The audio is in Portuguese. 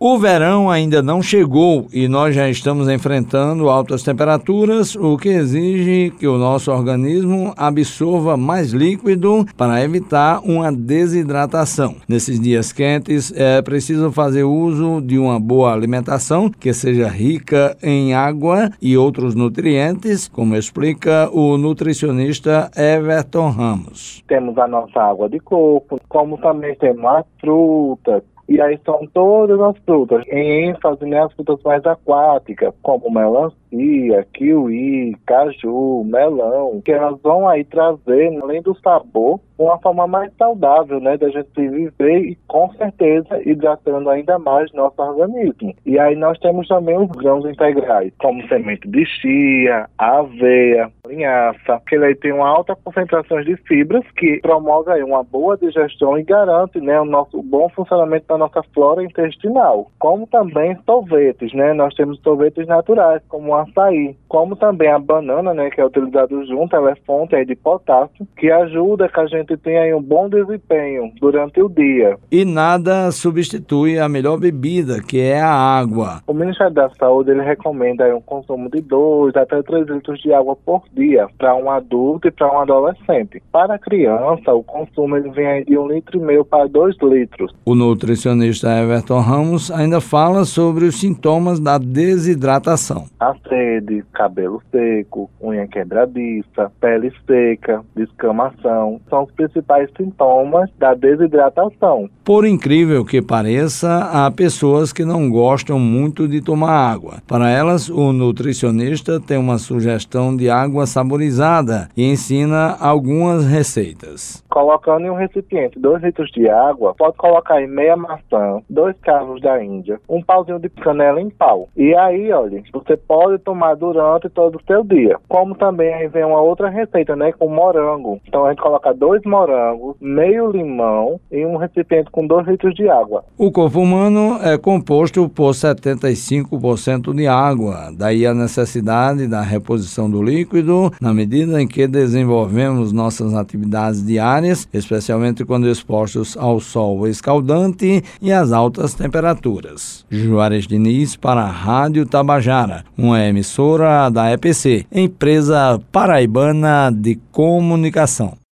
O verão ainda não chegou e nós já estamos enfrentando altas temperaturas, o que exige que o nosso organismo absorva mais líquido para evitar uma desidratação. Nesses dias quentes, é preciso fazer uso de uma boa alimentação que seja rica em água e outros nutrientes, como explica o nutricionista Everton Ramos. Temos a nossa água de coco, como também temos as frutas, e aí são todas as frutas, em ênfase nas né, frutas mais aquáticas, como melancia, kiwi, caju, melão, que elas vão aí trazer, além do sabor, uma forma mais saudável, né, da gente viver e com certeza hidratando ainda mais nosso organismo. E aí nós temos também os grãos integrais, como semente de chia, aveia, linhaça, que ele tem uma alta concentração de fibras que promove aí uma boa digestão e garante, né, o nosso bom funcionamento da nossa flora intestinal. Como também sorvetes, né, nós temos sorvetes naturais, como o açaí, como também a banana, né, que é utilizado junto, ela é fonte aí de potássio, que ajuda que a gente tem aí um bom desempenho durante o dia. E nada substitui a melhor bebida, que é a água. O Ministério da Saúde ele recomenda aí um consumo de 2 até 3 litros de água por dia para um adulto e para um adolescente. Para a criança, o consumo ele vem aí de 1 um litro e meio para 2 litros. O nutricionista Everton Ramos ainda fala sobre os sintomas da desidratação. A sede, cabelo seco, unha quebradiça, pele seca, descamação, são os principais sintomas da desidratação. Por incrível que pareça, há pessoas que não gostam muito de tomar água. Para elas, o nutricionista tem uma sugestão de água saborizada e ensina algumas receitas. Colocando em um recipiente 2 litros de água, pode colocar em meia maçã, dois carros da Índia, um pauzinho de canela em pau. E aí, olha, você pode tomar durante todo o seu dia. Como também aí vem uma outra receita, né, com morango. Então a gente coloca dois morangos, meio limão em um recipiente com 2 litros de água. O corpo humano é composto por 75% de água, daí a necessidade da reposição do líquido na medida em que desenvolvemos nossas atividades diárias, especialmente quando expostos ao sol escaldante e às altas temperaturas. Juarez Diniz para a Rádio Tabajara, uma emissora da EPC, empresa paraibana de comunicação.